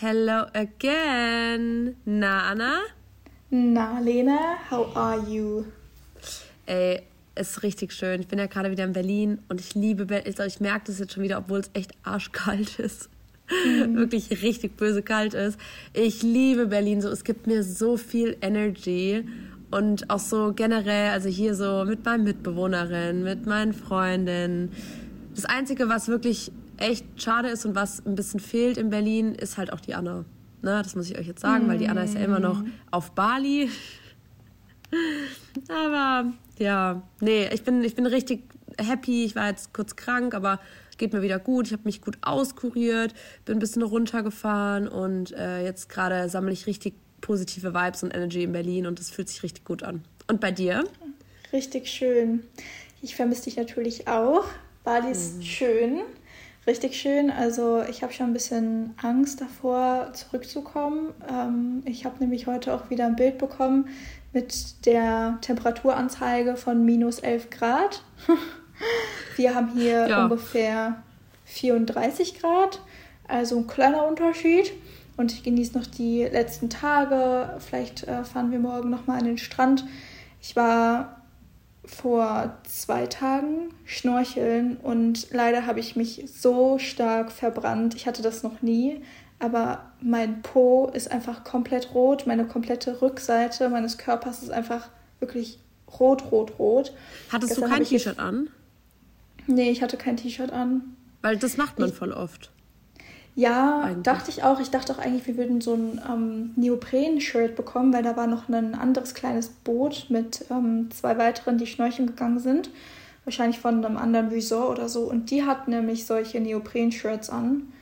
Hello again. Na, Anna? Na, Lena, how are you? Ey, es ist richtig schön. Ich bin ja gerade wieder in Berlin und ich liebe Berlin. Ich merke das jetzt schon wieder, obwohl es echt arschkalt ist. Mhm. Wirklich richtig böse kalt ist. Ich liebe Berlin so. Es gibt mir so viel Energy und auch so generell, also hier so mit meinen Mitbewohnerinnen, mit meinen Freundinnen. Das Einzige, was wirklich echt schade ist und was ein bisschen fehlt in Berlin, ist halt auch die Anna. Ne, das muss ich euch jetzt sagen, mm. weil die Anna ist ja immer noch auf Bali. aber ja, nee, ich bin, ich bin richtig happy. Ich war jetzt kurz krank, aber geht mir wieder gut. Ich habe mich gut auskuriert, bin ein bisschen runtergefahren und äh, jetzt gerade sammle ich richtig positive Vibes und Energy in Berlin und das fühlt sich richtig gut an. Und bei dir? Richtig schön. Ich vermisse dich natürlich auch. Bali ist mhm. schön, richtig schön. Also ich habe schon ein bisschen Angst davor, zurückzukommen. Ähm, ich habe nämlich heute auch wieder ein Bild bekommen mit der Temperaturanzeige von minus 11 Grad. Wir haben hier ja. ungefähr 34 Grad, also ein kleiner Unterschied. Und ich genieße noch die letzten Tage. Vielleicht äh, fahren wir morgen nochmal an den Strand. Ich war vor zwei Tagen schnorcheln und leider habe ich mich so stark verbrannt. Ich hatte das noch nie, aber mein Po ist einfach komplett rot. Meine komplette Rückseite meines Körpers ist einfach wirklich rot, rot, rot. Hattest Gestern du kein T-Shirt an? Nee, ich hatte kein T-Shirt an. Weil das macht man ich, voll oft. Ja, eigentlich. dachte ich auch. Ich dachte auch eigentlich, wir würden so ein ähm, Neopren-Shirt bekommen, weil da war noch ein anderes kleines Boot mit ähm, zwei weiteren, die schnorcheln gegangen sind. Wahrscheinlich von einem anderen Resort oder so. Und die hat nämlich solche Neopren-Shirts an.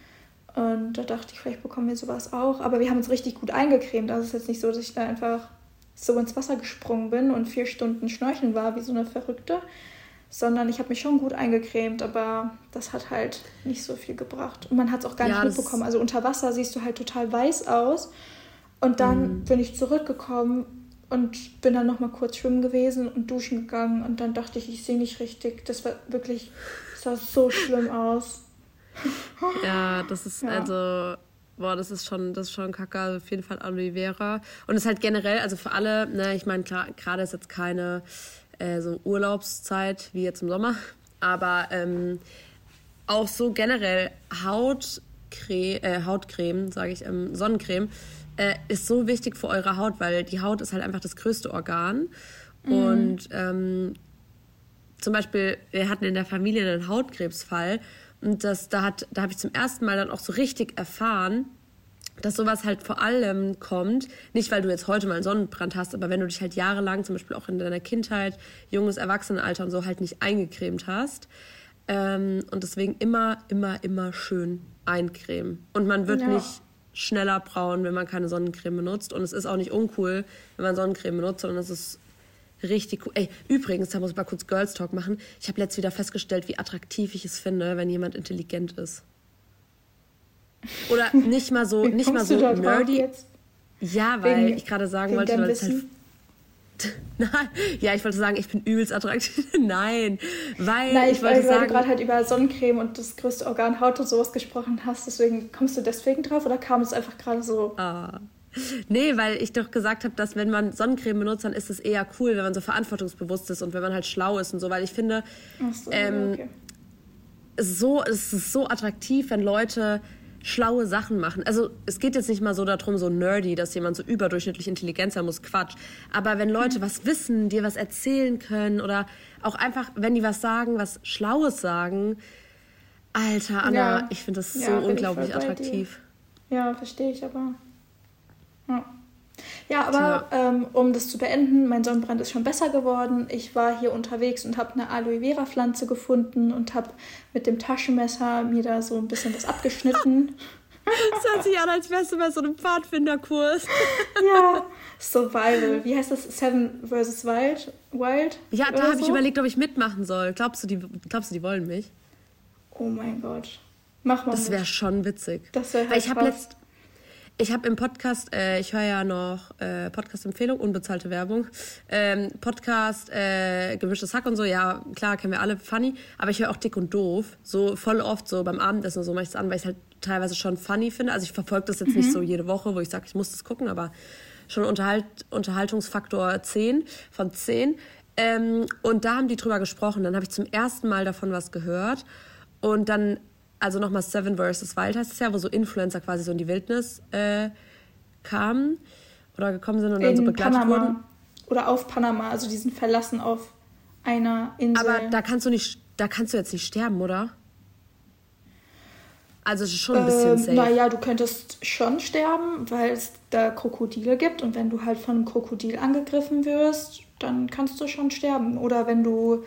Und da dachte ich, vielleicht bekommen wir sowas auch. Aber wir haben uns richtig gut eingecremt. Also es ist jetzt nicht so, dass ich da einfach so ins Wasser gesprungen bin und vier Stunden schnorcheln war, wie so eine Verrückte sondern ich habe mich schon gut eingecremt, aber das hat halt nicht so viel gebracht. Und man hat es auch gar ja, nicht mitbekommen. Also unter Wasser siehst du halt total weiß aus. Und dann mhm. bin ich zurückgekommen und bin dann noch mal kurz schwimmen gewesen und duschen gegangen. Und dann dachte ich, ich sehe nicht richtig. Das war wirklich, das sah so schlimm aus. Ja, das ist ja. also boah, das ist schon, das ist schon kacke, also auf jeden Fall Aloe Vera. Und es ist halt generell, also für alle, ne, ich meine, klar, gerade ist jetzt keine äh, so Urlaubszeit wie jetzt im Sommer. Aber ähm, auch so generell Hautcreme, äh, Hautcreme sage ich, ähm, Sonnencreme, äh, ist so wichtig für eure Haut, weil die Haut ist halt einfach das größte Organ. Mhm. Und ähm, zum Beispiel, wir hatten in der Familie einen Hautkrebsfall und das, da, da habe ich zum ersten Mal dann auch so richtig erfahren, dass sowas halt vor allem kommt, nicht weil du jetzt heute mal einen Sonnenbrand hast, aber wenn du dich halt jahrelang, zum Beispiel auch in deiner Kindheit, junges Erwachsenenalter und so halt nicht eingecremt hast. Ähm, und deswegen immer, immer, immer schön eincremen. Und man wird ja. nicht schneller braun, wenn man keine Sonnencreme benutzt. Und es ist auch nicht uncool, wenn man Sonnencreme benutzt, sondern es ist richtig cool. Ey, übrigens, da muss ich mal kurz Girls Talk machen. Ich habe letztes wieder festgestellt, wie attraktiv ich es finde, wenn jemand intelligent ist. Oder nicht mal so, nicht mal so nerdy. Ja, weil wegen, ich gerade sagen wollte, weil es halt. Nein, ja, ich wollte sagen, ich bin übelst attraktiv. Nein, weil Nein, ich, ich wollte weil, sagen, weil du gerade halt über Sonnencreme und das größte Organ Haut und sowas gesprochen hast, deswegen kommst du deswegen drauf oder kam es einfach gerade so? Ah. Nee, weil ich doch gesagt habe, dass wenn man Sonnencreme benutzt, dann ist es eher cool, wenn man so verantwortungsbewusst ist und wenn man halt schlau ist und so, weil ich finde, so, ähm, okay. so, es ist so attraktiv, wenn Leute schlaue Sachen machen. Also es geht jetzt nicht mal so darum, so nerdy, dass jemand so überdurchschnittlich intelligent sein muss, Quatsch. Aber wenn Leute mhm. was wissen, dir was erzählen können oder auch einfach, wenn die was sagen, was Schlaues sagen, Alter, Anna, ja. ich finde das ja, so unglaublich attraktiv. Ja, verstehe ich aber. Ja. Ja, aber ähm, um das zu beenden, mein Sonnenbrand ist schon besser geworden. Ich war hier unterwegs und habe eine Aloe Vera Pflanze gefunden und habe mit dem Taschenmesser mir da so ein bisschen was abgeschnitten. Das hört sich an, als wärst du bei so einem Pfadfinderkurs. ja, Survival. Wie heißt das? Seven vs. Wild? Wild? Ja, da habe so? ich überlegt, ob ich mitmachen soll. Glaubst du, die, glaubst du, die wollen mich? Oh mein Gott. Mach mal. Das wäre schon witzig. Das wäre halt ich habe letzt, ich habe im Podcast, äh, ich höre ja noch äh, Podcast-Empfehlung, unbezahlte Werbung, ähm, Podcast, äh, gemischtes Hack und so, ja, klar, kennen wir alle, funny, aber ich höre auch dick und doof, so voll oft so beim Abendessen und so mache ich es an, weil ich es halt teilweise schon funny finde. Also ich verfolge das jetzt mhm. nicht so jede Woche, wo ich sage, ich muss das gucken, aber schon Unterhalt, Unterhaltungsfaktor 10 von 10. Ähm, und da haben die drüber gesprochen. Dann habe ich zum ersten Mal davon was gehört. Und dann, also nochmal Seven vs. Wild heißt es ja, wo so Influencer quasi so in die Wildnis äh, kamen oder gekommen sind und in dann so begleitet Panama. wurden. Oder auf Panama, also die sind verlassen auf einer Insel. Aber da kannst du nicht, da kannst du jetzt nicht sterben, oder? Also es ist schon ein bisschen ähm, safe. Naja, du könntest schon sterben, weil es da Krokodile gibt und wenn du halt von einem Krokodil angegriffen wirst, dann kannst du schon sterben. Oder wenn du,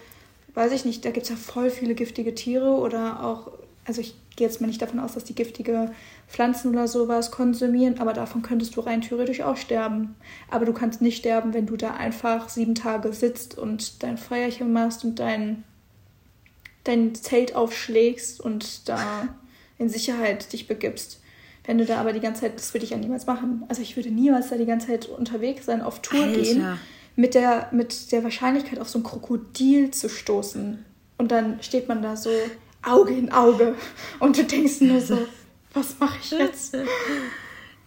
weiß ich nicht, da gibt es ja voll viele giftige Tiere oder auch, also ich gehe jetzt mal nicht davon aus, dass die giftige Pflanzen oder sowas konsumieren, aber davon könntest du rein theoretisch auch sterben. Aber du kannst nicht sterben, wenn du da einfach sieben Tage sitzt und dein Feuerchen machst und dein, dein Zelt aufschlägst und da in Sicherheit dich begibst. Wenn du da aber die ganze Zeit, das würde ich ja niemals machen. Also ich würde niemals da die ganze Zeit unterwegs sein, auf Tour Alter. gehen, mit der, mit der Wahrscheinlichkeit auf so ein Krokodil zu stoßen. Und dann steht man da so Auge in Auge und du denkst nur so, was mache ich jetzt?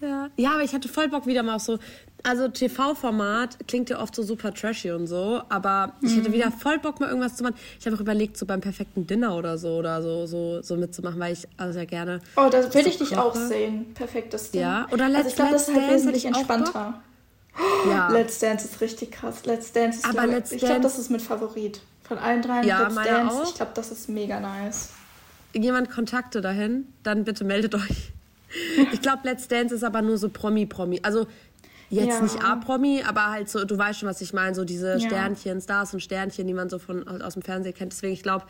Ja. ja, aber ich hatte voll Bock wieder mal auf so also TV-Format klingt ja oft so super trashy und so, aber ich hätte mhm. wieder voll Bock mal irgendwas zu machen. Ich habe auch überlegt, so beim perfekten Dinner oder so oder so so, so mitzumachen, weil ich also ja gerne. Oh, da würde ich dich auch sehen. Perfektes Dinner. Ja, oder Let's, also ich glaube, das ist halt wesentlich entspannter. Ja. Let's Dance ist richtig krass. Let's Dance ist aber glaub, Let's ich glaube, das ist mit Favorit. Von allen dreien ja, Let's Dance. Auch. Ich glaube, das ist mega nice. Jemand Kontakte dahin, dann bitte meldet euch. Ich glaube, Let's Dance ist aber nur so Promi-Promi. Also jetzt ja. nicht A-Promi, aber halt so, du weißt schon, was ich meine, so diese ja. Sternchen, Stars und Sternchen, die man so von aus dem Fernsehen kennt. Deswegen, ich glaube,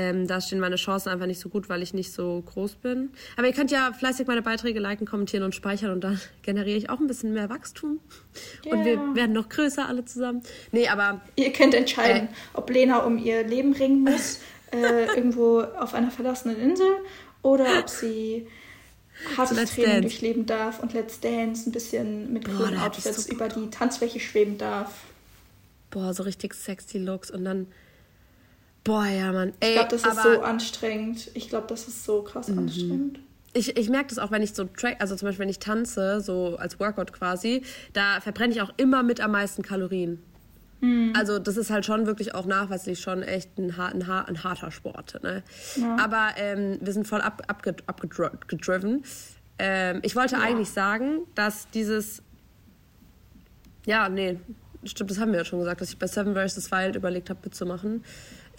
ähm, da stehen meine Chancen einfach nicht so gut, weil ich nicht so groß bin. Aber ihr könnt ja fleißig meine Beiträge liken, kommentieren und speichern und dann generiere ich auch ein bisschen mehr Wachstum. Yeah. Und wir werden noch größer alle zusammen. Nee, aber. Ihr könnt entscheiden, äh, ob Lena um ihr Leben ringen muss, äh, irgendwo auf einer verlassenen Insel, oder ob sie hartes Training Dance. durchleben darf und Let's Dance ein bisschen mit coolen Outfits so über die Tanzfläche schweben darf. Boah, so richtig sexy Looks und dann. Boah, ja, Mann. Ey, ich glaube, das ist so anstrengend. Ich glaube, das ist so krass mhm. anstrengend. Ich, ich merke das auch, wenn ich so track, also zum Beispiel, wenn ich tanze, so als Workout quasi, da verbrenne ich auch immer mit am meisten Kalorien. Mhm. Also das ist halt schon wirklich auch nachweislich schon echt ein, ein, ein harter Sport. Ne? Ja. Aber ähm, wir sind voll abgedriven. Ab, ab, ähm, ich wollte ja. eigentlich sagen, dass dieses... Ja, nee, stimmt, das haben wir ja schon gesagt, dass ich bei Seven vs. Wild überlegt habe, mitzumachen.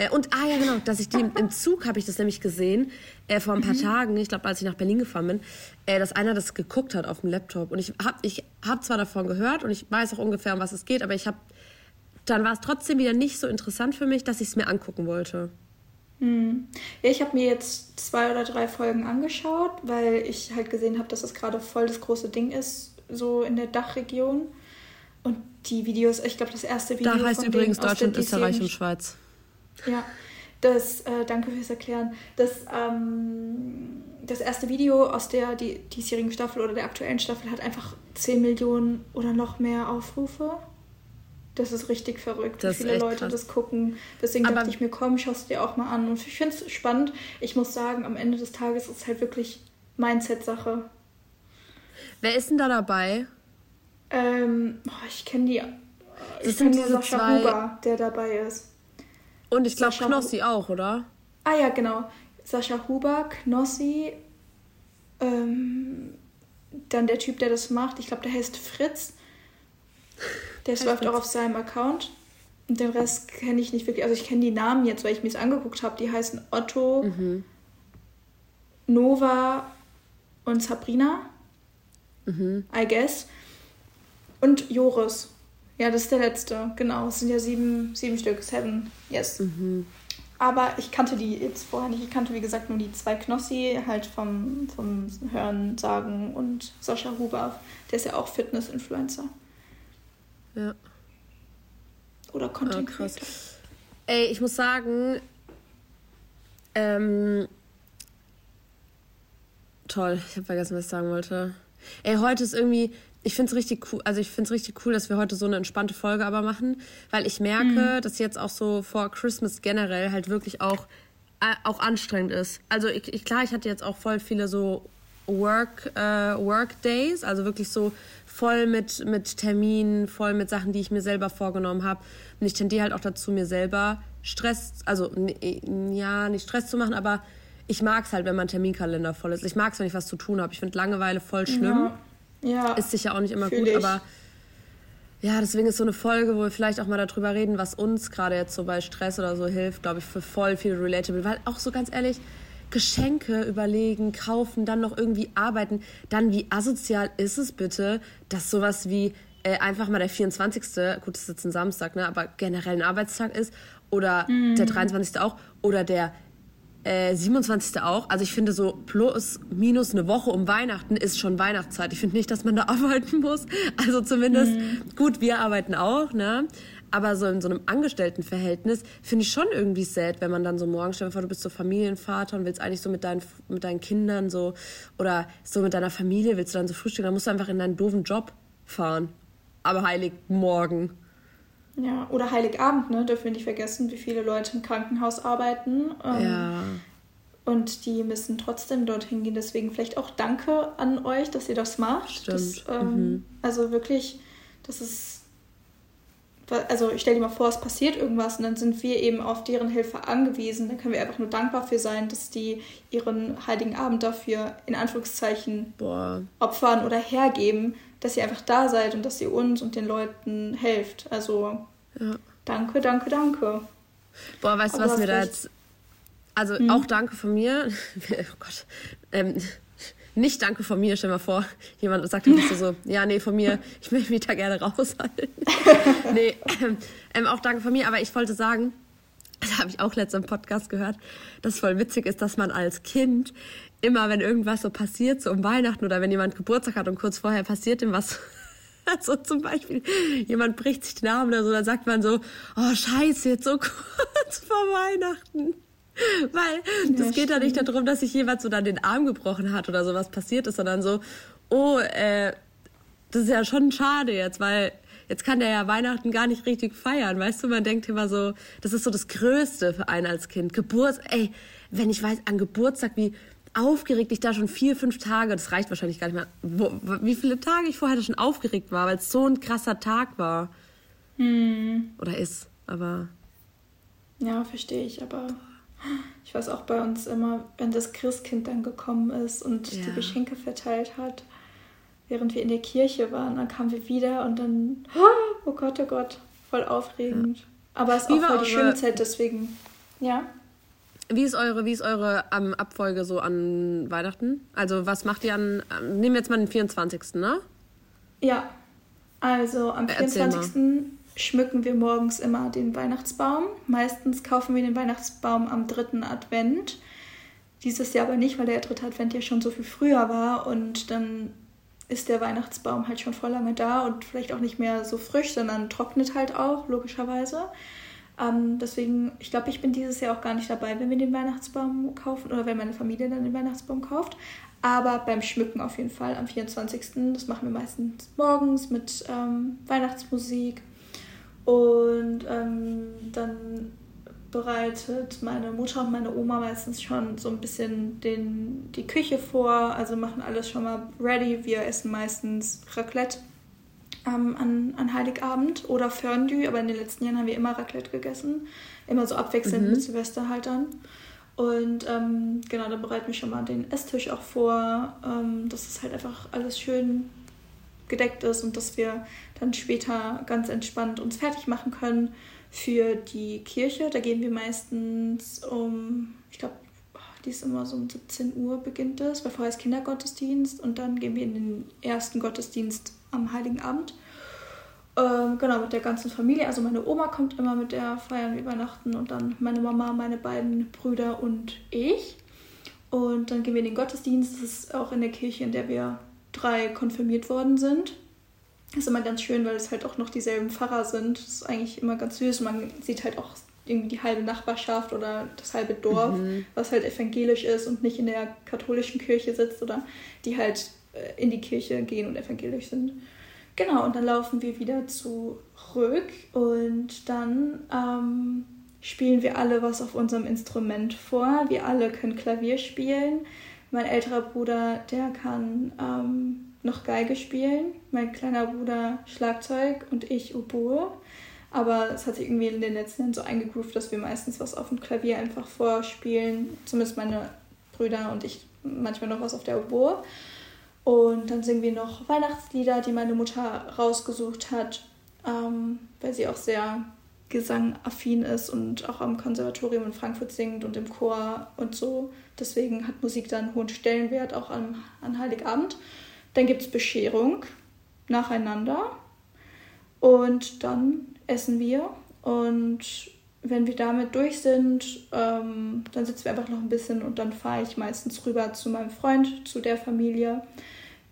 Äh, und, ah ja, genau, dass ich die im, Zug habe ich das nämlich gesehen, äh, vor ein paar mhm. Tagen, ich glaube, als ich nach Berlin gefahren bin, äh, dass einer das geguckt hat auf dem Laptop. Und ich habe ich hab zwar davon gehört und ich weiß auch ungefähr, um was es geht, aber ich habe dann war es trotzdem wieder nicht so interessant für mich, dass ich es mir angucken wollte. Hm. Ja, ich habe mir jetzt zwei oder drei Folgen angeschaut, weil ich halt gesehen habe, dass das gerade voll das große Ding ist, so in der Dachregion. Und die Videos, ich glaube, das erste Video. Da heißt übrigens Deutschland, Österreich und Schweiz. Ja, das, äh, danke fürs Erklären. Das, ähm, das erste Video aus der die, diesjährigen Staffel oder der aktuellen Staffel hat einfach 10 Millionen oder noch mehr Aufrufe. Das ist richtig verrückt, das wie viele Leute krass. das gucken. Deswegen Aber dachte ich mir, komm, schaust dir auch mal an. Und ich finde es spannend. Ich muss sagen, am Ende des Tages ist es halt wirklich Mindset-Sache. Wer ist denn da dabei? Ähm, oh, ich kenne die. Das ich kenne nur Sascha zwei... Huber, der dabei ist. Und ich glaube Knossi auch, oder? Ah ja, genau. Sascha Huber, Knossi, ähm, dann der Typ, der das macht. Ich glaube, der heißt Fritz. Der läuft auch auf seinem Account. Und den Rest kenne ich nicht wirklich. Also ich kenne die Namen jetzt, weil ich mir es angeguckt habe. Die heißen Otto, mhm. Nova und Sabrina. Mhm. I guess. Und Joris. Ja, das ist der letzte. Genau. Es sind ja sieben, sieben Stück. Seven. Yes. Mhm. Aber ich kannte die jetzt vorher nicht. Ich kannte, wie gesagt, nur die zwei Knossi, halt vom, vom Hören, Sagen und Sascha Huber. Der ist ja auch Fitness-Influencer. Ja. Oder Content ah, krass. Ey, ich muss sagen, ähm, toll, ich habe vergessen, was ich sagen wollte. Ey, heute ist irgendwie, ich finde es richtig cool, also ich finde es richtig cool, dass wir heute so eine entspannte Folge aber machen, weil ich merke, mhm. dass jetzt auch so vor Christmas generell halt wirklich auch, äh, auch anstrengend ist. Also ich, ich, klar, ich hatte jetzt auch voll viele so Work, äh, Work Days, also wirklich so voll mit, mit Terminen, voll mit Sachen, die ich mir selber vorgenommen habe. Und ich tendiere halt auch dazu, mir selber Stress, also ja, nicht Stress zu machen, aber ich mag es halt, wenn mein Terminkalender voll ist. Ich mag es, wenn ich was zu tun habe. Ich finde Langeweile voll schlimm. Ja. Ja. Ist sicher auch nicht immer gut, ich. aber ja, deswegen ist so eine Folge, wo wir vielleicht auch mal darüber reden, was uns gerade jetzt so bei Stress oder so hilft, glaube ich, für voll viel relatable. Weil auch so ganz ehrlich, Geschenke überlegen, kaufen, dann noch irgendwie arbeiten. Dann wie asozial ist es bitte, dass sowas wie äh, einfach mal der 24. Gut, das ist jetzt ein Samstag, ne, aber generell ein Arbeitstag ist oder mhm. der 23. auch oder der äh, 27. auch. Also ich finde so plus minus eine Woche um Weihnachten ist schon Weihnachtszeit. Ich finde nicht, dass man da arbeiten muss. Also zumindest mhm. gut, wir arbeiten auch, ne? Aber so in so einem Angestelltenverhältnis finde ich schon irgendwie sad, wenn man dann so morgen, stell dir vor, du bist so Familienvater und willst eigentlich so mit deinen, mit deinen Kindern so oder so mit deiner Familie willst du dann so frühstücken, dann musst du einfach in deinen doofen Job fahren. Aber Heiligmorgen. Ja, oder Heiligabend, ne? Dürfen wir nicht vergessen, wie viele Leute im Krankenhaus arbeiten. Ähm, ja. Und die müssen trotzdem dorthin gehen. Deswegen vielleicht auch Danke an euch, dass ihr das macht. Stimmt. Das, ähm, mhm. Also wirklich, das ist also ich stelle dir mal vor, es passiert irgendwas und dann sind wir eben auf deren Hilfe angewiesen. Dann können wir einfach nur dankbar für sein, dass die ihren heiligen Abend dafür in Anführungszeichen Boah. opfern oder hergeben, dass ihr einfach da seid und dass ihr uns und den Leuten helft. Also ja. danke, danke, danke. Boah, weißt du, was mir da jetzt. Also hm. auch danke von mir. oh Gott. Ähm, nicht Danke von mir, stell mal vor, jemand sagt dann so, so, ja, nee, von mir, ich möchte mich da gerne raushalten. nee, ähm, ähm, auch Danke von mir, aber ich wollte sagen, das habe ich auch letztens im Podcast gehört, dass voll witzig ist, dass man als Kind immer, wenn irgendwas so passiert, so um Weihnachten oder wenn jemand Geburtstag hat und kurz vorher passiert ihm was, so zum Beispiel, jemand bricht sich den Arm oder so, dann sagt man so, oh scheiße, jetzt so kurz vor Weihnachten. Weil das ja, geht ja nicht darum, dass sich jemand so dann den Arm gebrochen hat oder sowas passiert ist, sondern so, oh, äh, das ist ja schon schade jetzt, weil jetzt kann der ja Weihnachten gar nicht richtig feiern. Weißt du, man denkt immer so, das ist so das Größte für einen als Kind. Geburtstag, ey, wenn ich weiß, an Geburtstag, wie aufgeregt ich da schon vier, fünf Tage, das reicht wahrscheinlich gar nicht mehr, wo, wie viele Tage ich vorher da schon aufgeregt war, weil es so ein krasser Tag war. Hm. Oder ist, aber. Ja, verstehe ich, aber ich weiß auch bei uns immer, wenn das Christkind dann gekommen ist und ja. die Geschenke verteilt hat, während wir in der Kirche waren, dann kamen wir wieder und dann, oh Gott, oh Gott, voll aufregend. Ja. Aber es ist auch voll die schöne Zeit, deswegen, ja. Wie ist eure, wie ist eure um, Abfolge so an Weihnachten? Also was macht ihr an, nehmen wir jetzt mal den 24., ne? Ja, also am 24 schmücken wir morgens immer den Weihnachtsbaum. Meistens kaufen wir den Weihnachtsbaum am dritten Advent. Dieses Jahr aber nicht, weil der dritte Advent ja schon so viel früher war und dann ist der Weihnachtsbaum halt schon voll lange da und vielleicht auch nicht mehr so frisch, sondern trocknet halt auch, logischerweise. Ähm, deswegen, ich glaube, ich bin dieses Jahr auch gar nicht dabei, wenn wir den Weihnachtsbaum kaufen oder wenn meine Familie dann den Weihnachtsbaum kauft. Aber beim Schmücken auf jeden Fall am 24. Das machen wir meistens morgens mit ähm, Weihnachtsmusik und ähm, dann bereitet meine Mutter und meine Oma meistens schon so ein bisschen den, die Küche vor, also machen alles schon mal ready. Wir essen meistens Raclette ähm, an, an Heiligabend oder Fondue, aber in den letzten Jahren haben wir immer Raclette gegessen. Immer so abwechselnd mhm. mit Silvester halt dann. Und ähm, genau, dann bereiten wir schon mal den Esstisch auch vor. Ähm, das ist halt einfach alles schön gedeckt ist und dass wir dann später ganz entspannt uns fertig machen können für die Kirche. Da gehen wir meistens um, ich glaube, die ist immer so um 17 Uhr beginnt es, weil vorher ist Kindergottesdienst und dann gehen wir in den ersten Gottesdienst am Heiligen Abend. Ähm, genau, mit der ganzen Familie. Also meine Oma kommt immer mit der feiern wir Weihnachten und dann meine Mama, meine beiden Brüder und ich. Und dann gehen wir in den Gottesdienst. Das ist auch in der Kirche, in der wir drei konfirmiert worden sind. Das ist immer ganz schön, weil es halt auch noch dieselben Pfarrer sind. Das ist eigentlich immer ganz süß. Man sieht halt auch irgendwie die halbe Nachbarschaft oder das halbe Dorf, mhm. was halt evangelisch ist und nicht in der katholischen Kirche sitzt oder die halt in die Kirche gehen und evangelisch sind. Genau, und dann laufen wir wieder zurück und dann ähm, spielen wir alle was auf unserem Instrument vor. Wir alle können Klavier spielen. Mein älterer Bruder, der kann ähm, noch Geige spielen. Mein kleiner Bruder Schlagzeug und ich Oboe. Aber es hat sich irgendwie in den letzten Jahren so eingegroovt, dass wir meistens was auf dem Klavier einfach vorspielen. Zumindest meine Brüder und ich manchmal noch was auf der Oboe. Und dann singen wir noch Weihnachtslieder, die meine Mutter rausgesucht hat, ähm, weil sie auch sehr gesangaffin ist und auch am Konservatorium in Frankfurt singt und im Chor und so. Deswegen hat Musik da einen hohen Stellenwert, auch an, an Heiligabend. Dann gibt es Bescherung nacheinander und dann essen wir. Und wenn wir damit durch sind, ähm, dann sitzen wir einfach noch ein bisschen und dann fahre ich meistens rüber zu meinem Freund, zu der Familie.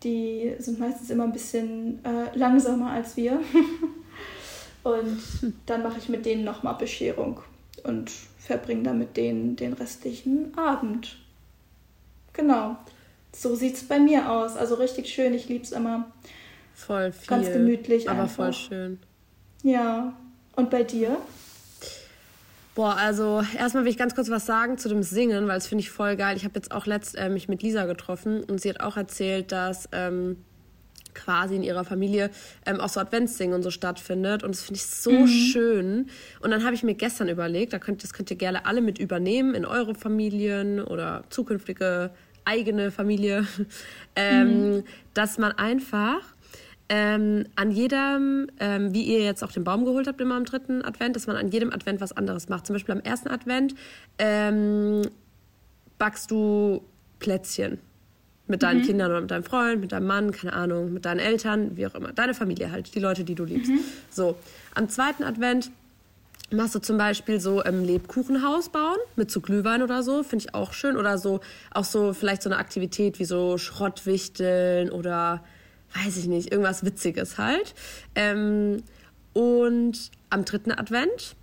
Die sind meistens immer ein bisschen äh, langsamer als wir. und dann mache ich mit denen nochmal Bescherung und verbringe dann mit denen den restlichen Abend. Genau. So sieht es bei mir aus. Also richtig schön. Ich liebe es immer. Voll viel. Ganz gemütlich. Aber einfach. voll schön. Ja. Und bei dir? Boah, also erstmal will ich ganz kurz was sagen zu dem Singen, weil das finde ich voll geil. Ich habe jetzt auch letzt äh, mich mit Lisa getroffen und sie hat auch erzählt, dass ähm, quasi in ihrer Familie ähm, auch so Adventssingen und so stattfindet. Und das finde ich so mhm. schön. Und dann habe ich mir gestern überlegt, da könnt, das könnt ihr gerne alle mit übernehmen in eure Familien oder zukünftige eigene Familie, ähm, mhm. dass man einfach ähm, an jedem, ähm, wie ihr jetzt auch den Baum geholt habt immer am dritten Advent, dass man an jedem Advent was anderes macht. Zum Beispiel am ersten Advent ähm, backst du Plätzchen mit deinen mhm. Kindern oder mit deinem Freund, mit deinem Mann, keine Ahnung, mit deinen Eltern, wie auch immer. Deine Familie halt, die Leute, die du liebst. Mhm. So, am zweiten Advent machst du zum Beispiel so im Lebkuchenhaus bauen mit so Glühwein oder so, finde ich auch schön. Oder so, auch so vielleicht so eine Aktivität wie so Schrottwichteln oder weiß ich nicht, irgendwas Witziges halt. Ähm, und am dritten Advent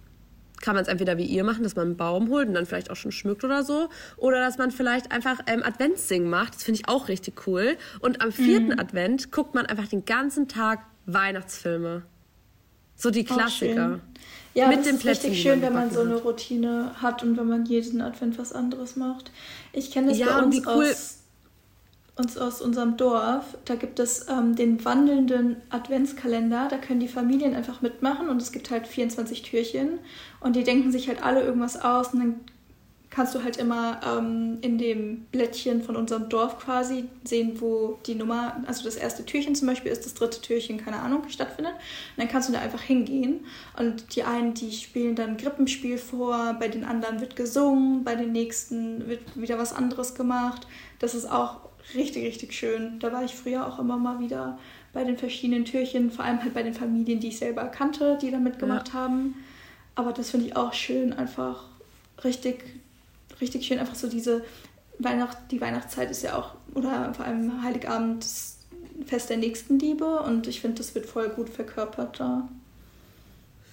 kann man es entweder wie ihr machen, dass man einen Baum holt und dann vielleicht auch schon schmückt oder so. Oder dass man vielleicht einfach ähm, Adventssingen macht. Das finde ich auch richtig cool. Und am vierten mhm. Advent guckt man einfach den ganzen Tag Weihnachtsfilme. So die Klassiker. Ja, mit das dem ist Plätzchen, richtig schön, wenn man so eine Routine hat und wenn man jeden Advent was anderes macht. Ich kenne das ja, bei uns cool aus uns aus unserem Dorf, da gibt es ähm, den wandelnden Adventskalender. Da können die Familien einfach mitmachen und es gibt halt 24 Türchen und die denken sich halt alle irgendwas aus und dann kannst du halt immer ähm, in dem Blättchen von unserem Dorf quasi sehen, wo die Nummer, also das erste Türchen zum Beispiel ist das dritte Türchen, keine Ahnung, stattfindet. Und dann kannst du da einfach hingehen und die einen, die spielen dann Grippenspiel vor, bei den anderen wird gesungen, bei den nächsten wird wieder was anderes gemacht. Das ist auch richtig, richtig schön. Da war ich früher auch immer mal wieder bei den verschiedenen Türchen, vor allem halt bei den Familien, die ich selber kannte, die da mitgemacht ja. haben. Aber das finde ich auch schön, einfach richtig, richtig schön, einfach so diese Weihnacht, die Weihnachtszeit ist ja auch, oder vor allem Heiligabend, das Fest der Nächstenliebe und ich finde, das wird voll gut verkörpert da.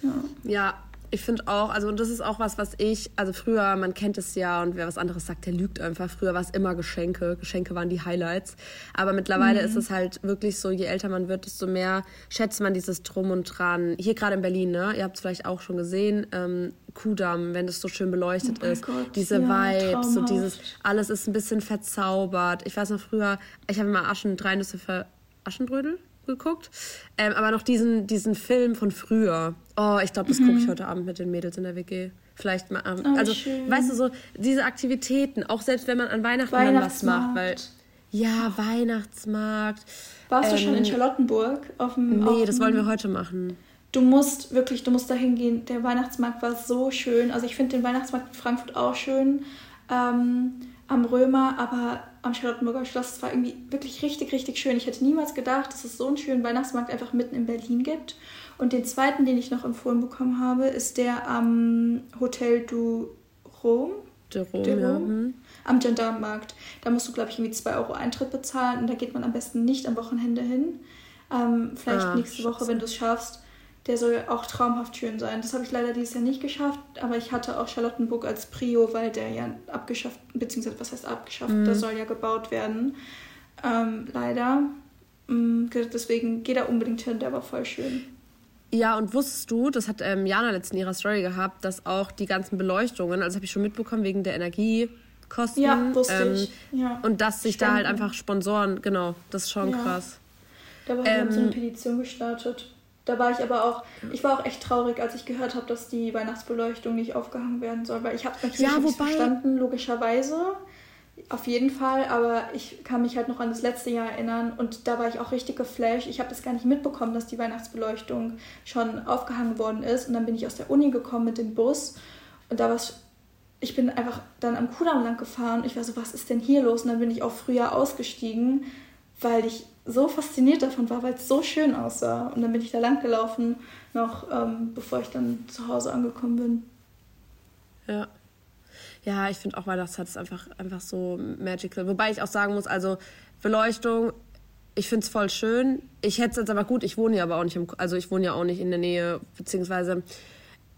Ja. ja, ich finde auch, also das ist auch was, was ich, also früher, man kennt es ja und wer was anderes sagt, der lügt einfach. Früher war es immer Geschenke. Geschenke waren die Highlights. Aber mittlerweile mhm. ist es halt wirklich so, je älter man wird, desto mehr schätzt man dieses Drum und Dran. Hier gerade in Berlin, ne? Ihr habt es vielleicht auch schon gesehen, ähm, Kudamm, wenn es so schön beleuchtet oh ist. Gott, diese ja, Vibes, so dieses, alles ist ein bisschen verzaubert. Ich weiß noch früher, ich habe immer Aschen, drei Nüsse für Aschenbrödel geguckt. Ähm, aber noch diesen, diesen Film von früher. Oh, ich glaube, das mhm. gucke ich heute Abend mit den Mädels in der WG. Vielleicht mal. Ähm, oh, also, schön. weißt du, so diese Aktivitäten, auch selbst wenn man an Weihnachten dann was macht, weil. Ja, Weihnachtsmarkt. Warst ähm, du schon in ähm, Charlottenburg? Auf dem, nee, auf das wollen wir heute machen. Du musst wirklich, du musst da hingehen. Der Weihnachtsmarkt war so schön. Also ich finde den Weihnachtsmarkt in Frankfurt auch schön. Ähm, am Römer, aber am Charlottenburger Schloss, es war irgendwie wirklich richtig, richtig schön. Ich hätte niemals gedacht, dass es so einen schönen Weihnachtsmarkt einfach mitten in Berlin gibt. Und den zweiten, den ich noch empfohlen bekommen habe, ist der am Hotel du Rome. De Rome, De Rome ja. Mhm. Am Gendarmenmarkt. Da musst du, glaube ich, irgendwie 2 Euro Eintritt bezahlen und da geht man am besten nicht am Wochenende hin. Ähm, vielleicht ah, nächste Woche, wenn du es schaffst. Der soll auch traumhaft schön sein. Das habe ich leider dieses Jahr nicht geschafft, aber ich hatte auch Charlottenburg als Prio, weil der ja abgeschafft, beziehungsweise was heißt abgeschafft, mhm. der soll ja gebaut werden. ähm, leider. Mm, deswegen geh da unbedingt hin, der war voll schön. Ja, und wusstest du, das hat ähm, Jana letztens in ihrer Story gehabt, dass auch die ganzen Beleuchtungen, also habe ich schon mitbekommen, wegen der Energiekosten. Ja, wusste ähm, ich. Ja. Und dass sich Spenden. da halt einfach Sponsoren, genau, das ist schon ja. krass. Da war ähm, so eine Petition gestartet. Da war ich aber auch, ich war auch echt traurig, als ich gehört habe, dass die Weihnachtsbeleuchtung nicht aufgehangen werden soll, weil ich habe natürlich ja, wobei, verstanden, logischerweise. Auf jeden Fall, aber ich kann mich halt noch an das letzte Jahr erinnern und da war ich auch richtig geflasht. Ich habe das gar nicht mitbekommen, dass die Weihnachtsbeleuchtung schon aufgehangen worden ist und dann bin ich aus der Uni gekommen mit dem Bus und da war es, ich bin einfach dann am Kudamm lang gefahren. Ich war so, was ist denn hier los? Und dann bin ich auch früher ausgestiegen, weil ich so fasziniert davon war, weil es so schön aussah. Und dann bin ich da lang gelaufen, noch ähm, bevor ich dann zu Hause angekommen bin. Ja. Ja, ich finde auch Weihnachtszeit ist einfach, einfach so magical. Wobei ich auch sagen muss, also Beleuchtung, ich finde es voll schön. Ich hätte es jetzt aber gut, ich wohne ja aber auch nicht im, also ich wohne ja auch nicht in der Nähe, beziehungsweise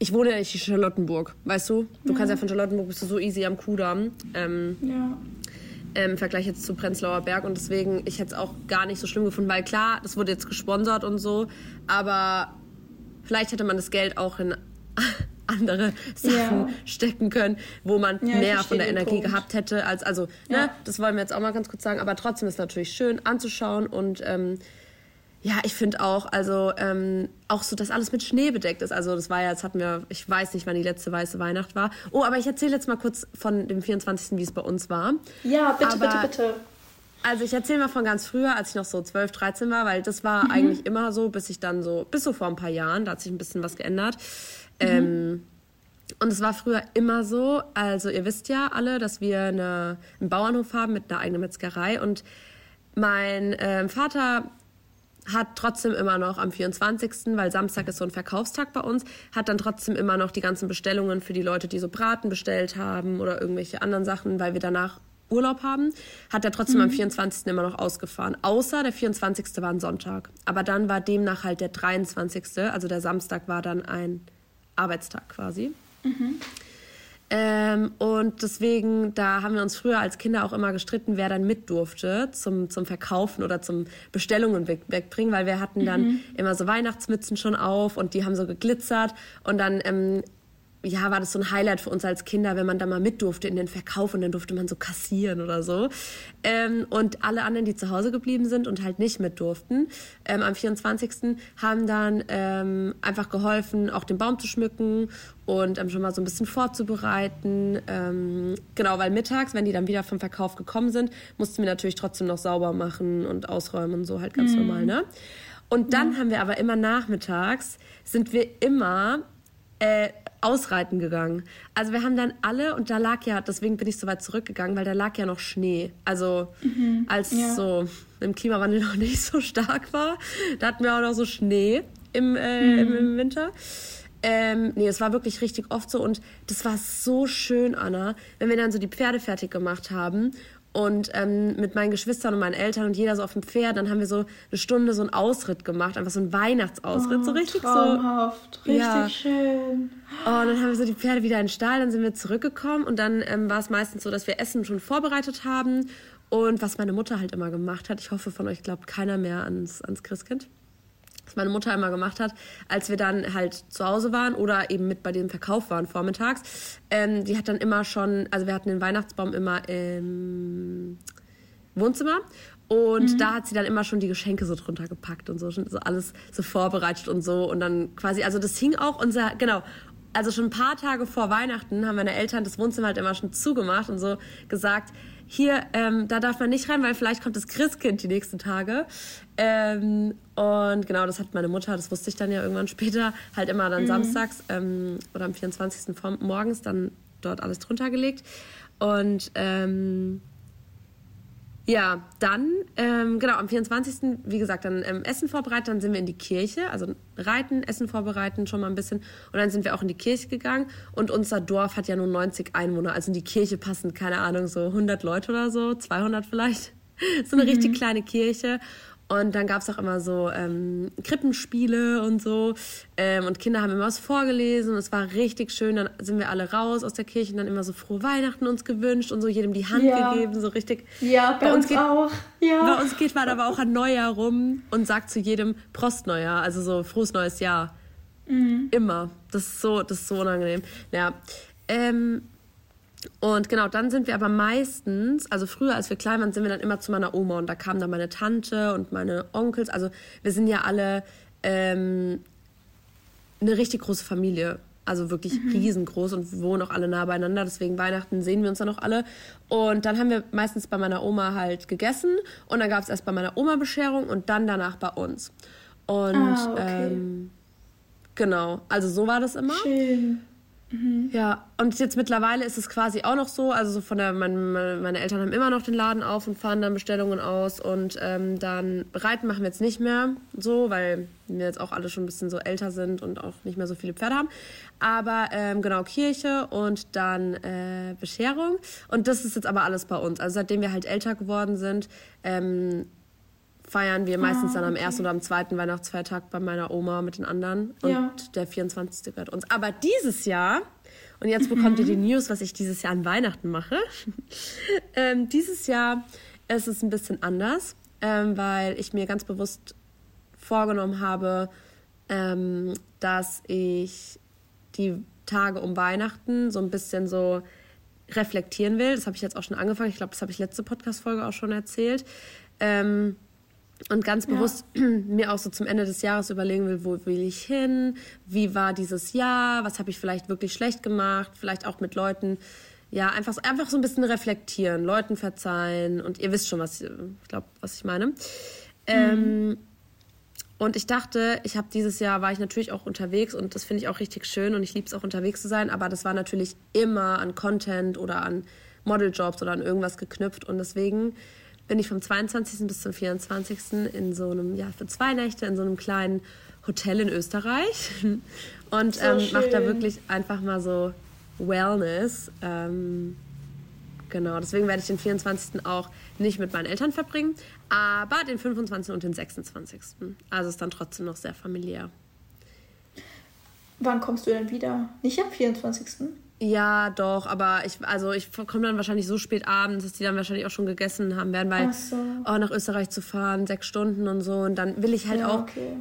ich wohne ja nicht in Charlottenburg, weißt du? Du ja. kannst ja von Charlottenburg bist du so easy am Kudamm. Ähm, ja ähm, im Vergleich jetzt zu Prenzlauer Berg und deswegen, ich hätte es auch gar nicht so schlimm gefunden, weil klar, das wurde jetzt gesponsert und so, aber vielleicht hätte man das Geld auch in andere Sachen ja. stecken können, wo man ja, mehr von der Energie Punkt. gehabt hätte als, also, ne, ja. ne, das wollen wir jetzt auch mal ganz kurz sagen, aber trotzdem ist es natürlich schön anzuschauen und ähm, ja, ich finde auch, also ähm, auch so, dass alles mit Schnee bedeckt ist. Also das war ja, jetzt hatten wir, ich weiß nicht, wann die letzte weiße Weihnacht war. Oh, aber ich erzähle jetzt mal kurz von dem 24., wie es bei uns war. Ja, bitte, aber, bitte, bitte. Also ich erzähle mal von ganz früher, als ich noch so 12, 13 war, weil das war mhm. eigentlich immer so, bis ich dann so, bis so vor ein paar Jahren, da hat sich ein bisschen was geändert. Mhm. Ähm, und es war früher immer so, also ihr wisst ja alle, dass wir eine, einen Bauernhof haben mit einer eigenen Metzgerei und mein äh, Vater hat trotzdem immer noch am 24., weil Samstag ist so ein Verkaufstag bei uns, hat dann trotzdem immer noch die ganzen Bestellungen für die Leute, die so Braten bestellt haben oder irgendwelche anderen Sachen, weil wir danach Urlaub haben, hat er trotzdem mhm. am 24. immer noch ausgefahren. Außer der 24. war ein Sonntag. Aber dann war demnach halt der 23., also der Samstag war dann ein Arbeitstag quasi. Mhm. Ähm, und deswegen, da haben wir uns früher als Kinder auch immer gestritten, wer dann mit durfte zum, zum Verkaufen oder zum Bestellungen weg, wegbringen, weil wir hatten dann mhm. immer so Weihnachtsmützen schon auf und die haben so geglitzert und dann ähm, ja, war das so ein Highlight für uns als Kinder, wenn man da mal mit durfte in den Verkauf und dann durfte man so kassieren oder so. Ähm, und alle anderen, die zu Hause geblieben sind und halt nicht mit durften, ähm, am 24. haben dann ähm, einfach geholfen, auch den Baum zu schmücken und ähm, schon mal so ein bisschen vorzubereiten. Ähm, genau, weil mittags, wenn die dann wieder vom Verkauf gekommen sind, mussten wir natürlich trotzdem noch sauber machen und ausräumen und so halt ganz mhm. normal, ne? Und dann mhm. haben wir aber immer nachmittags, sind wir immer äh, ausreiten gegangen. Also wir haben dann alle, und da lag ja, deswegen bin ich so weit zurückgegangen, weil da lag ja noch Schnee. Also mhm, als ja. so im Klimawandel noch nicht so stark war, da hatten wir auch noch so Schnee im, äh, mhm. im, Winter. Ähm, nee, es war wirklich richtig oft so und das war so schön, Anna, wenn wir dann so die Pferde fertig gemacht haben und ähm, mit meinen Geschwistern und meinen Eltern und jeder so auf dem Pferd, dann haben wir so eine Stunde so einen Ausritt gemacht, einfach so einen Weihnachtsausritt, oh, so richtig traumhaft, so. richtig ja. schön. Oh, und dann haben wir so die Pferde wieder in den Stall, dann sind wir zurückgekommen und dann ähm, war es meistens so, dass wir Essen schon vorbereitet haben und was meine Mutter halt immer gemacht hat, ich hoffe von euch glaubt keiner mehr ans, ans Christkind was meine Mutter immer gemacht hat, als wir dann halt zu Hause waren oder eben mit bei dem Verkauf waren vormittags. Ähm, die hat dann immer schon, also wir hatten den Weihnachtsbaum immer im Wohnzimmer und mhm. da hat sie dann immer schon die Geschenke so drunter gepackt und so, so alles so vorbereitet und so. Und dann quasi, also das hing auch unser, genau, also schon ein paar Tage vor Weihnachten haben meine Eltern das Wohnzimmer halt immer schon zugemacht und so gesagt, hier, ähm, da darf man nicht rein, weil vielleicht kommt das Christkind die nächsten Tage. Ähm, und genau, das hat meine Mutter, das wusste ich dann ja irgendwann später, halt immer dann mhm. samstags ähm, oder am 24. morgens dann dort alles drunter gelegt. Und ähm, ja, dann, ähm, genau, am 24. wie gesagt, dann ähm, Essen vorbereitet, dann sind wir in die Kirche, also reiten, Essen vorbereiten schon mal ein bisschen und dann sind wir auch in die Kirche gegangen und unser Dorf hat ja nur 90 Einwohner, also in die Kirche passen, keine Ahnung, so 100 Leute oder so, 200 vielleicht, so eine mhm. richtig kleine Kirche Und dann gab es auch immer so ähm, Krippenspiele und so. Ähm, und Kinder haben immer was vorgelesen. Und es war richtig schön. Dann sind wir alle raus aus der Kirche und dann immer so frohe Weihnachten uns gewünscht und so jedem die Hand ja. gegeben. So richtig. Ja, bei, bei uns, uns geht, auch. Ja. Bei uns geht man aber auch an Neujahr rum und sagt zu jedem Prost Neujahr. Also so frohes neues Jahr. Mhm. Immer. Das ist so, das ist so unangenehm. Ja. Ähm, und genau, dann sind wir aber meistens, also früher, als wir klein waren, sind wir dann immer zu meiner Oma und da kamen dann meine Tante und meine Onkels. Also wir sind ja alle ähm, eine richtig große Familie. Also wirklich mhm. riesengroß und wohnen auch alle nah beieinander. Deswegen Weihnachten sehen wir uns dann auch alle. Und dann haben wir meistens bei meiner Oma halt gegessen. Und dann gab es erst bei meiner Oma Bescherung und dann danach bei uns. Und ah, okay. ähm, genau, also so war das immer. Schön. Mhm. Ja, und jetzt mittlerweile ist es quasi auch noch so, also so von der, meine, meine Eltern haben immer noch den Laden auf und fahren dann Bestellungen aus und ähm, dann Reiten machen wir jetzt nicht mehr so, weil wir jetzt auch alle schon ein bisschen so älter sind und auch nicht mehr so viele Pferde haben. Aber ähm, genau, Kirche und dann äh, Bescherung. Und das ist jetzt aber alles bei uns. Also seitdem wir halt älter geworden sind, ähm, feiern wir meistens ah, dann am ersten oder am zweiten Weihnachtsfeiertag bei meiner Oma mit den anderen. Und ja. der 24. gehört uns. Aber dieses Jahr, und jetzt bekommt mhm. ihr die News, was ich dieses Jahr an Weihnachten mache. ähm, dieses Jahr ist es ein bisschen anders, ähm, weil ich mir ganz bewusst vorgenommen habe, ähm, dass ich die Tage um Weihnachten so ein bisschen so reflektieren will. Das habe ich jetzt auch schon angefangen. Ich glaube, das habe ich letzte Podcast-Folge auch schon erzählt. Ähm, und ganz bewusst ja. mir auch so zum Ende des Jahres überlegen will, wo will ich hin, wie war dieses Jahr, was habe ich vielleicht wirklich schlecht gemacht, vielleicht auch mit Leuten, ja, einfach, einfach so ein bisschen reflektieren, Leuten verzeihen und ihr wisst schon, was ich glaube, was ich meine. Mhm. Ähm, und ich dachte, ich habe dieses Jahr war ich natürlich auch unterwegs und das finde ich auch richtig schön und ich liebe es auch unterwegs zu sein, aber das war natürlich immer an Content oder an Modeljobs oder an irgendwas geknüpft und deswegen bin ich vom 22. bis zum 24. in so einem, ja, für zwei Nächte in so einem kleinen Hotel in Österreich und so ähm, mache da wirklich einfach mal so Wellness. Ähm, genau, deswegen werde ich den 24. auch nicht mit meinen Eltern verbringen, aber den 25. und den 26. Also ist dann trotzdem noch sehr familiär. Wann kommst du denn wieder? Nicht am 24. Ja, doch, aber ich, also ich komme dann wahrscheinlich so spät abends, dass die dann wahrscheinlich auch schon gegessen haben werden, weil so. oh, nach Österreich zu fahren, sechs Stunden und so. Und dann will ich halt ja, auch okay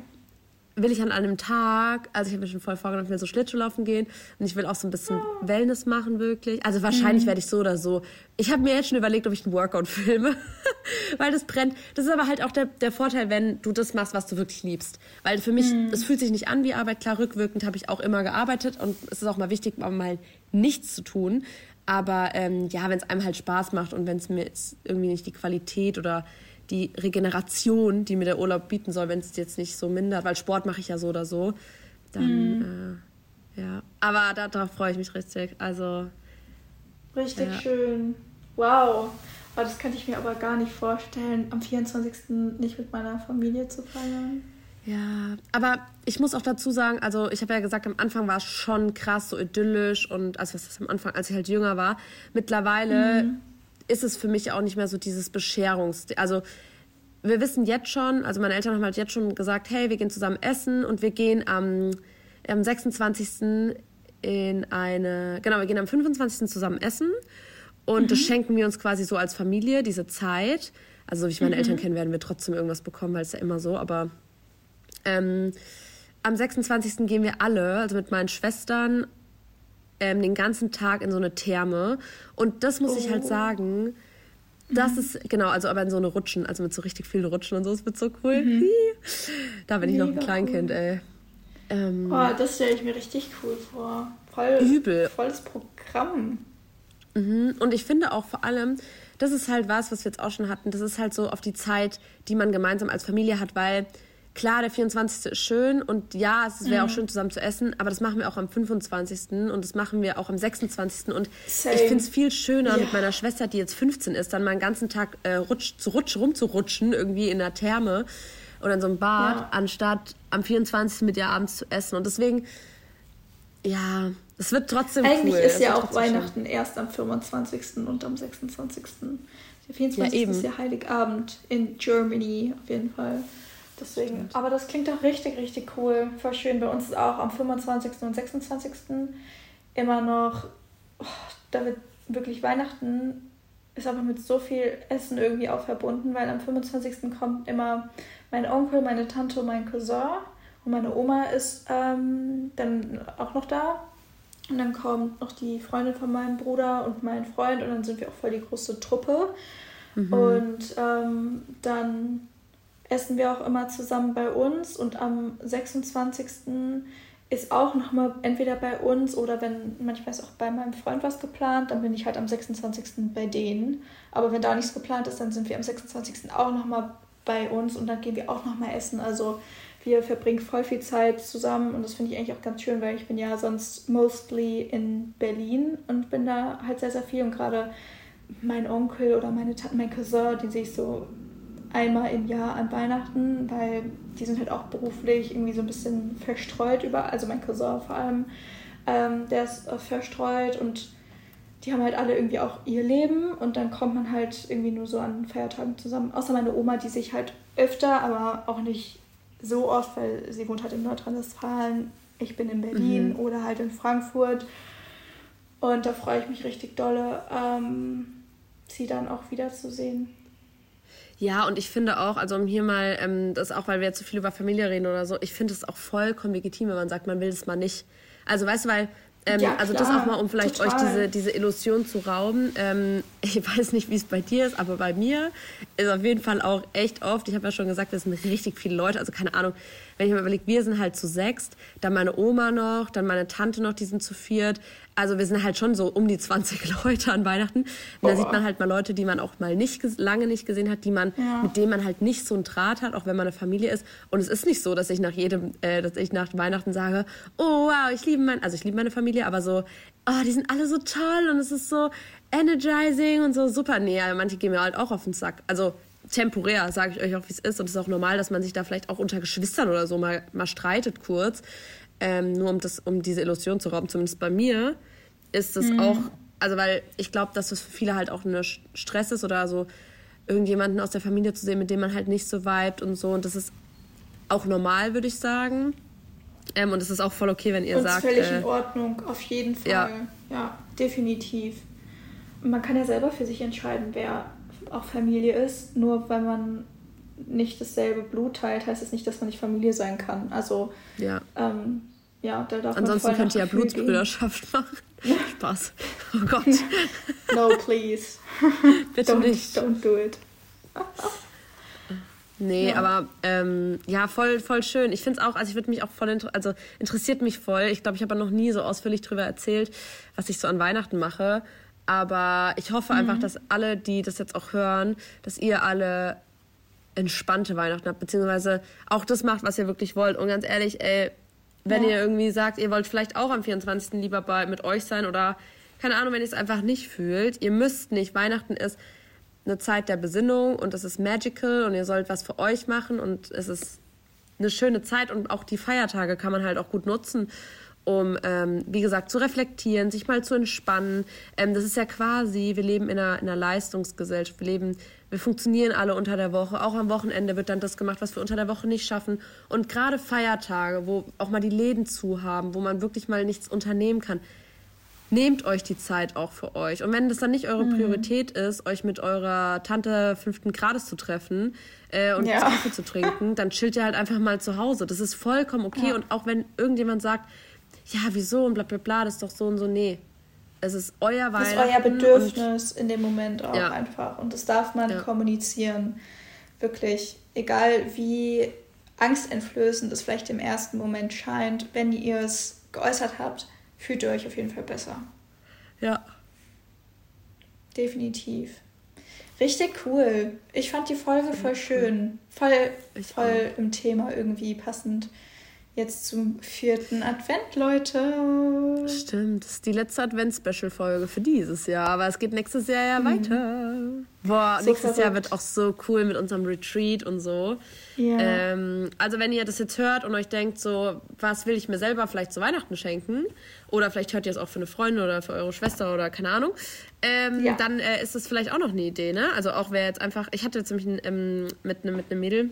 will ich an einem Tag, also ich habe mir schon voll vorgenommen, ich will so Schlittschuhlaufen gehen und ich will auch so ein bisschen oh. Wellness machen wirklich. Also wahrscheinlich mhm. werde ich so oder so. Ich habe mir jetzt schon überlegt, ob ich einen Workout filme, weil das brennt. Das ist aber halt auch der, der Vorteil, wenn du das machst, was du wirklich liebst. Weil für mich, es mhm. fühlt sich nicht an wie Arbeit. Klar, rückwirkend habe ich auch immer gearbeitet und es ist auch mal wichtig, mal nichts zu tun. Aber ähm, ja, wenn es einem halt Spaß macht und wenn es mir jetzt irgendwie nicht die Qualität oder die Regeneration, die mir der Urlaub bieten soll, wenn es jetzt nicht so mindert, weil Sport mache ich ja so oder so, dann mhm. äh, ja. Aber da, darauf freue ich mich richtig. Also richtig ja. schön. Wow. Aber das könnte ich mir aber gar nicht vorstellen, am 24. nicht mit meiner Familie zu feiern. Ja, aber ich muss auch dazu sagen, also ich habe ja gesagt, am Anfang war es schon krass, so idyllisch und also was ist am Anfang, als ich halt jünger war. Mittlerweile mhm ist es für mich auch nicht mehr so dieses Bescherungs... Also wir wissen jetzt schon, also meine Eltern haben halt jetzt schon gesagt, hey, wir gehen zusammen essen und wir gehen am, am 26. in eine... Genau, wir gehen am 25. zusammen essen und mhm. das schenken wir uns quasi so als Familie, diese Zeit. Also wie ich meine mhm. Eltern kenne, werden wir trotzdem irgendwas bekommen, weil es ja immer so, aber... Ähm, am 26. gehen wir alle, also mit meinen Schwestern ähm, den ganzen Tag in so eine Therme. Und das muss oh. ich halt oh. sagen, das mhm. ist, genau, also aber in so eine Rutschen, also mit so richtig vielen Rutschen und so, das wird so cool. Mhm. Da bin ich Mega noch ein Kleinkind, cool. ey. Ähm, oh, das stelle ich mir richtig cool vor. Voll, übel. Volles Programm. Mhm. Und ich finde auch vor allem, das ist halt was, was wir jetzt auch schon hatten, das ist halt so auf die Zeit, die man gemeinsam als Familie hat, weil klar, der 24. ist schön und ja, es wäre mhm. auch schön zusammen zu essen, aber das machen wir auch am 25. und das machen wir auch am 26. Und Same. ich finde es viel schöner ja. mit meiner Schwester, die jetzt 15 ist, dann mal einen ganzen Tag äh, rutsch, zu rutsch, rumzurutschen, irgendwie in der Therme oder in so einem Bad, ja. anstatt am 24. mit ihr abends zu essen. Und deswegen, ja, es wird trotzdem Eigentlich cool. ist ja auch Weihnachten schön. erst am 25. und am 26. Der 24. Ja, ist ja Heiligabend in Germany auf jeden Fall. Deswegen, Stimmt. aber das klingt doch richtig, richtig cool. Voll schön. Bei uns ist auch am 25. und 26. immer noch, oh, da wird wirklich Weihnachten ist aber mit so viel Essen irgendwie auch verbunden, weil am 25. kommt immer mein Onkel, meine Tante und mein Cousin und meine Oma ist ähm, dann auch noch da. Und dann kommt noch die Freundin von meinem Bruder und mein Freund und dann sind wir auch voll die große Truppe. Mhm. Und ähm, dann essen wir auch immer zusammen bei uns und am 26. ist auch nochmal entweder bei uns oder wenn manchmal ist auch bei meinem Freund was geplant, dann bin ich halt am 26. bei denen. Aber wenn da nichts geplant ist, dann sind wir am 26. auch nochmal bei uns und dann gehen wir auch nochmal essen. Also wir verbringen voll viel Zeit zusammen und das finde ich eigentlich auch ganz schön, weil ich bin ja sonst mostly in Berlin und bin da halt sehr, sehr viel und gerade mein Onkel oder meine Tante, mein Cousin, den sehe ich so einmal im Jahr an Weihnachten, weil die sind halt auch beruflich irgendwie so ein bisschen verstreut über, also mein Cousin vor allem, ähm, der ist äh, verstreut und die haben halt alle irgendwie auch ihr Leben und dann kommt man halt irgendwie nur so an Feiertagen zusammen. Außer meine Oma, die sich halt öfter, aber auch nicht so oft, weil sie wohnt halt in Nordrhein-Westfalen, ich bin in Berlin mhm. oder halt in Frankfurt. Und da freue ich mich richtig dolle, ähm, sie dann auch wiederzusehen. Ja, und ich finde auch, also um hier mal, ähm, das auch, weil wir jetzt so viel über Familie reden oder so, ich finde es auch vollkommen legitim, wenn man sagt, man will es mal nicht. Also weißt du, weil ähm, ja, also das auch mal, um vielleicht total. euch diese, diese Illusion zu rauben. Ähm, ich weiß nicht, wie es bei dir ist, aber bei mir ist auf jeden Fall auch echt oft, ich habe ja schon gesagt, es sind richtig viele Leute, also keine Ahnung, wenn ich mir überlege, wir sind halt zu sechst, dann meine Oma noch, dann meine Tante noch, die sind zu viert. Also wir sind halt schon so um die 20 Leute an Weihnachten. Und da sieht man halt mal Leute, die man auch mal nicht lange nicht gesehen hat, die man, ja. mit denen man halt nicht so einen Draht hat, auch wenn man eine Familie ist. Und es ist nicht so, dass ich nach jedem, äh, dass ich nach Weihnachten sage, oh wow, ich liebe mein, also ich liebe meine Familie, aber so, oh, die sind alle so toll und es ist so energizing und so super. Nee, manche gehen mir halt auch auf den Sack. Also temporär, sage ich euch auch, wie es ist. Und es ist auch normal, dass man sich da vielleicht auch unter Geschwistern oder so mal, mal streitet kurz. Ähm, nur um, das, um diese Illusion zu rauben. Zumindest bei mir ist es mhm. auch, also weil ich glaube, dass das für viele halt auch eine Stress ist oder so irgendjemanden aus der Familie zu sehen, mit dem man halt nicht so vibet und so. Und das ist auch normal, würde ich sagen. Ähm, und es ist auch voll okay, wenn ihr und sagt. völlig äh, in Ordnung, auf jeden Fall. Ja. ja, definitiv. Man kann ja selber für sich entscheiden, wer auch Familie ist. Nur weil man nicht dasselbe Blut teilt, heißt es das nicht, dass man nicht Familie sein kann. Also ja, ähm, ja da darf Ansonsten man könnt ihr ja Blutsbrüderschaft machen. Spaß. Oh Gott. no, please. Bitte don't, nicht. Don't do it. Nee, ja. aber ähm, ja, voll, voll schön. Ich finde es auch, also ich würde mich auch voll, inter also interessiert mich voll. Ich glaube, ich habe noch nie so ausführlich darüber erzählt, was ich so an Weihnachten mache. Aber ich hoffe mhm. einfach, dass alle, die das jetzt auch hören, dass ihr alle entspannte Weihnachten habt, beziehungsweise auch das macht, was ihr wirklich wollt. Und ganz ehrlich, ey, wenn ja. ihr irgendwie sagt, ihr wollt vielleicht auch am 24. lieber bei, mit euch sein oder keine Ahnung, wenn ihr es einfach nicht fühlt, ihr müsst nicht. Weihnachten ist eine Zeit der Besinnung und es ist magical und ihr sollt was für euch machen und es ist eine schöne Zeit und auch die Feiertage kann man halt auch gut nutzen um, ähm, wie gesagt, zu reflektieren, sich mal zu entspannen. Ähm, das ist ja quasi, wir leben in einer, in einer Leistungsgesellschaft, wir leben, wir funktionieren alle unter der Woche. Auch am Wochenende wird dann das gemacht, was wir unter der Woche nicht schaffen. Und gerade Feiertage, wo auch mal die Läden zu haben, wo man wirklich mal nichts unternehmen kann, nehmt euch die Zeit auch für euch. Und wenn das dann nicht eure mhm. Priorität ist, euch mit eurer Tante fünften Grades zu treffen äh, und ja. Kaffee zu trinken, dann chillt ihr halt einfach mal zu Hause. Das ist vollkommen okay. Ja. Und auch wenn irgendjemand sagt, ja, wieso und bla bla bla, das ist doch so und so. Nee. Es ist euer Weihnachten. Das ist euer Bedürfnis in dem Moment auch ja. einfach. Und das darf man ja. kommunizieren. Wirklich. Egal wie angsteinflößend es vielleicht im ersten Moment scheint, wenn ihr es geäußert habt, fühlt ihr euch auf jeden Fall besser. Ja. Definitiv. Richtig cool. Ich fand die Folge voll schön. Voll, voll im Thema irgendwie passend jetzt zum vierten Advent, Leute. Stimmt, das ist die letzte Advents-Special-Folge für dieses Jahr, aber es geht nächstes Jahr ja mhm. weiter. Boah, so nächstes verrückt. Jahr wird auch so cool mit unserem Retreat und so. Ja. Ähm, also wenn ihr das jetzt hört und euch denkt, so, was will ich mir selber vielleicht zu Weihnachten schenken? Oder vielleicht hört ihr es auch für eine Freundin oder für eure Schwester oder keine Ahnung. Ähm, ja. Dann äh, ist das vielleicht auch noch eine Idee, ne? Also auch wer jetzt einfach, ich hatte jetzt nämlich ähm, mit, ne, mit einem Mädel,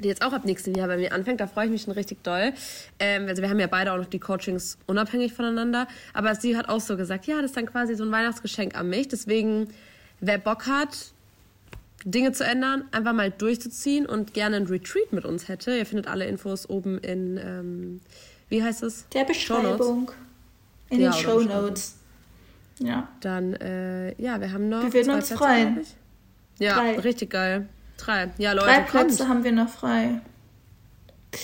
die jetzt auch ab nächstem Jahr bei mir anfängt. Da freue ich mich schon richtig doll. Ähm, also wir haben ja beide auch noch die Coachings unabhängig voneinander. Aber sie hat auch so gesagt, ja, das ist dann quasi so ein Weihnachtsgeschenk an mich. Deswegen, wer Bock hat, Dinge zu ändern, einfach mal durchzuziehen und gerne ein Retreat mit uns hätte. Ihr findet alle Infos oben in, ähm, wie heißt es? Der Beschreibung. In ja, den Show Notes. Ja. Dann, äh, ja, wir haben noch. Wir würden uns Plätze, freuen. Ja, Drei. richtig geil. Drei. Ja, Leute. Drei Plätze kommt. haben wir noch frei.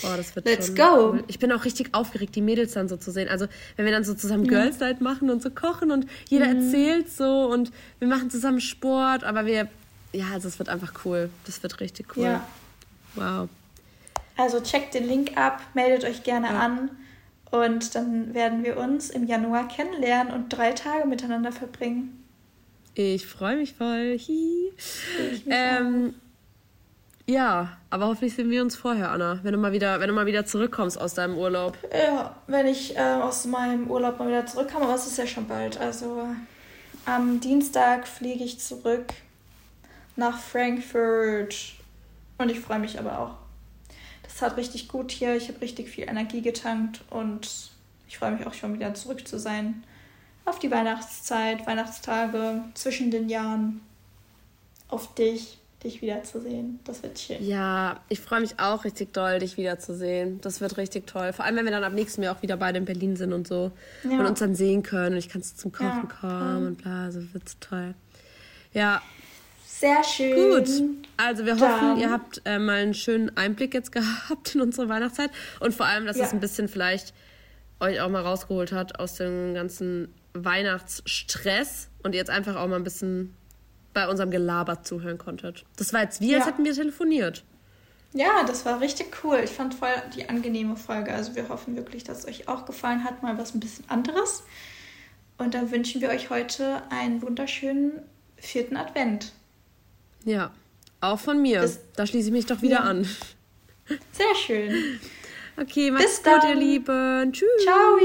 Oh, das wird Let's go. Cool. Ich bin auch richtig aufgeregt, die Mädels dann so zu sehen. Also, wenn wir dann so zusammen ja. Girls Night machen und so kochen und jeder mhm. erzählt so und wir machen zusammen Sport, aber wir, ja, also es wird einfach cool. Das wird richtig cool. Ja. Wow. Also, checkt den Link ab, meldet euch gerne ja. an und dann werden wir uns im Januar kennenlernen und drei Tage miteinander verbringen. Ich freue mich voll. Hi. Ich mich ähm, ja, aber hoffentlich sehen wir uns vorher, Anna, wenn du mal wieder, wenn du mal wieder zurückkommst aus deinem Urlaub. Ja, wenn ich äh, aus meinem Urlaub mal wieder zurückkomme, aber es ist ja schon bald. Also am Dienstag fliege ich zurück nach Frankfurt und ich freue mich aber auch. Das hat richtig gut hier. Ich habe richtig viel Energie getankt und ich freue mich auch schon wieder zurück zu sein. Auf die Weihnachtszeit, Weihnachtstage, zwischen den Jahren. Auf dich dich wiederzusehen. Das wird schön. Ja, ich freue mich auch richtig doll, dich wiederzusehen. Das wird richtig toll. Vor allem, wenn wir dann ab nächstem Jahr auch wieder beide in Berlin sind und so. Ja. Und uns dann sehen können. Und ich kann zum Kochen ja, kommen toll. und bla. Also wird es toll. Ja. Sehr schön. Gut. Also wir dann. hoffen, ihr habt äh, mal einen schönen Einblick jetzt gehabt in unsere Weihnachtszeit. Und vor allem, dass ja. es ein bisschen vielleicht euch auch mal rausgeholt hat aus dem ganzen Weihnachtsstress und jetzt einfach auch mal ein bisschen bei unserem Gelaber zuhören konntet. Das war jetzt wie, als ja. hätten wir telefoniert. Ja, das war richtig cool. Ich fand voll die angenehme Folge. Also wir hoffen wirklich, dass es euch auch gefallen hat, mal was ein bisschen anderes. Und dann wünschen wir euch heute einen wunderschönen vierten Advent. Ja, auch von mir. Bis, da schließe ich mich doch wieder ja. an. Sehr schön. Okay, macht's Bis gut, ihr Lieben. Tschüss. Ciao.